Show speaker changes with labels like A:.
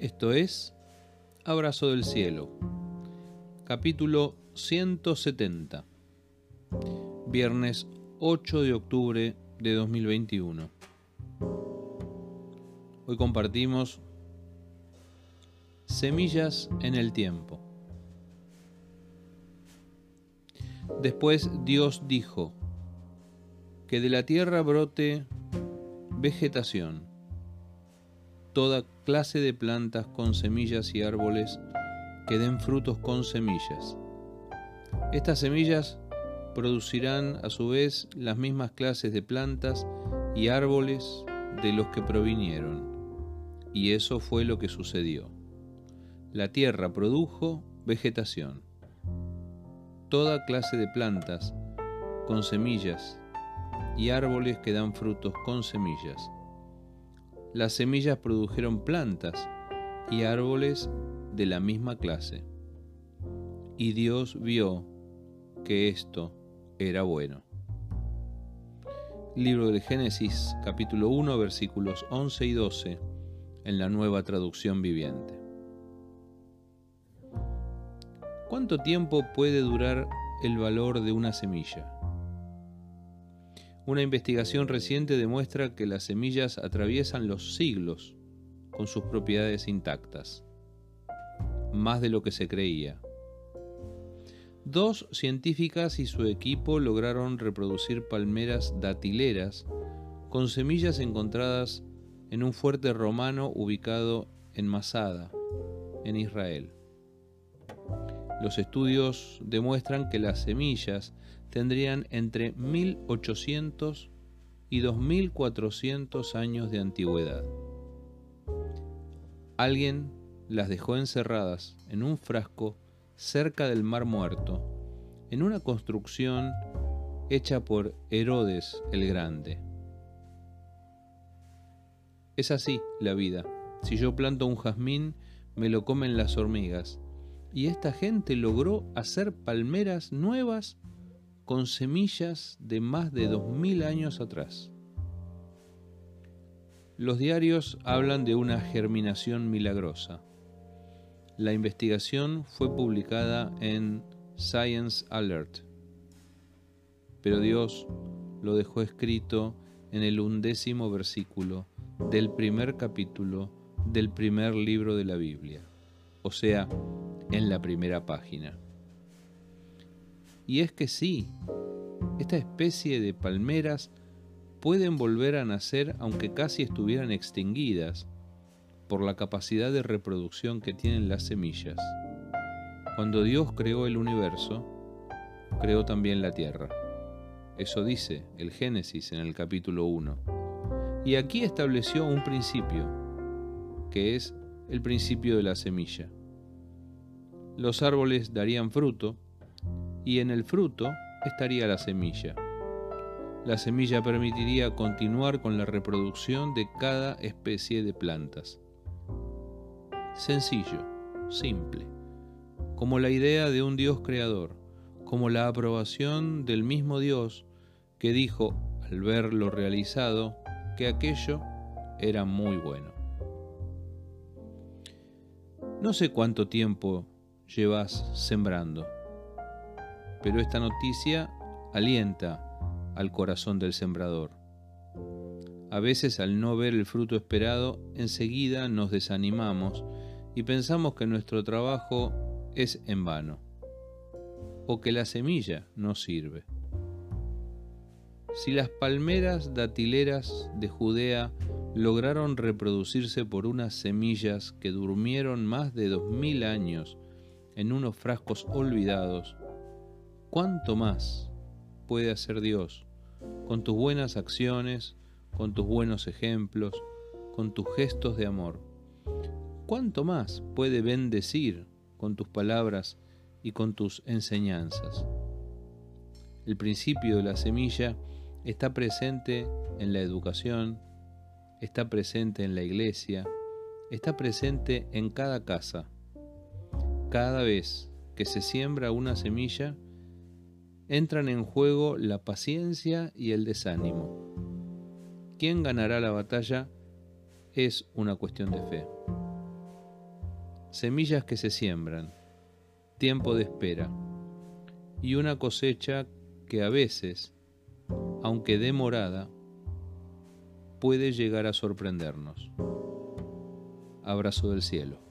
A: Esto es Abrazo del Cielo, capítulo 170, viernes 8 de octubre de 2021. Hoy compartimos Semillas en el tiempo. Después Dios dijo, que de la tierra brote vegetación, toda clase de plantas con semillas y árboles que den frutos con semillas. Estas semillas producirán a su vez las mismas clases de plantas y árboles de los que provinieron. Y eso fue lo que sucedió. La tierra produjo vegetación, toda clase de plantas con semillas y árboles que dan frutos con semillas. Las semillas produjeron plantas y árboles de la misma clase. Y Dios vio que esto era bueno. Libro del Génesis capítulo 1 versículos 11 y 12 en la nueva traducción viviente. ¿Cuánto tiempo puede durar el valor de una semilla? Una investigación reciente demuestra que las semillas atraviesan los siglos con sus propiedades intactas, más de lo que se creía. Dos científicas y su equipo lograron reproducir palmeras datileras con semillas encontradas en un fuerte romano ubicado en Masada, en Israel. Los estudios demuestran que las semillas tendrían entre 1800 y 2400 años de antigüedad. Alguien las dejó encerradas en un frasco cerca del Mar Muerto, en una construcción hecha por Herodes el Grande. Es así la vida. Si yo planto un jazmín, me lo comen las hormigas. Y esta gente logró hacer palmeras nuevas con semillas de más de dos mil años atrás. Los diarios hablan de una germinación milagrosa. La investigación fue publicada en Science Alert, pero Dios lo dejó escrito en el undécimo versículo del primer capítulo del primer libro de la Biblia, o sea, en la primera página. Y es que sí, esta especie de palmeras pueden volver a nacer aunque casi estuvieran extinguidas por la capacidad de reproducción que tienen las semillas. Cuando Dios creó el universo, creó también la tierra. Eso dice el Génesis en el capítulo 1. Y aquí estableció un principio, que es el principio de la semilla. Los árboles darían fruto, y en el fruto estaría la semilla. La semilla permitiría continuar con la reproducción de cada especie de plantas. Sencillo, simple, como la idea de un Dios creador, como la aprobación del mismo Dios que dijo, al ver lo realizado, que aquello era muy bueno. No sé cuánto tiempo llevas sembrando pero esta noticia alienta al corazón del sembrador. A veces al no ver el fruto esperado, enseguida nos desanimamos y pensamos que nuestro trabajo es en vano o que la semilla no sirve. Si las palmeras datileras de Judea lograron reproducirse por unas semillas que durmieron más de dos mil años en unos frascos olvidados, ¿Cuánto más puede hacer Dios con tus buenas acciones, con tus buenos ejemplos, con tus gestos de amor? ¿Cuánto más puede bendecir con tus palabras y con tus enseñanzas? El principio de la semilla está presente en la educación, está presente en la iglesia, está presente en cada casa. Cada vez que se siembra una semilla, entran en juego la paciencia y el desánimo. ¿Quién ganará la batalla? Es una cuestión de fe. Semillas que se siembran, tiempo de espera y una cosecha que a veces, aunque demorada, puede llegar a sorprendernos. Abrazo del cielo.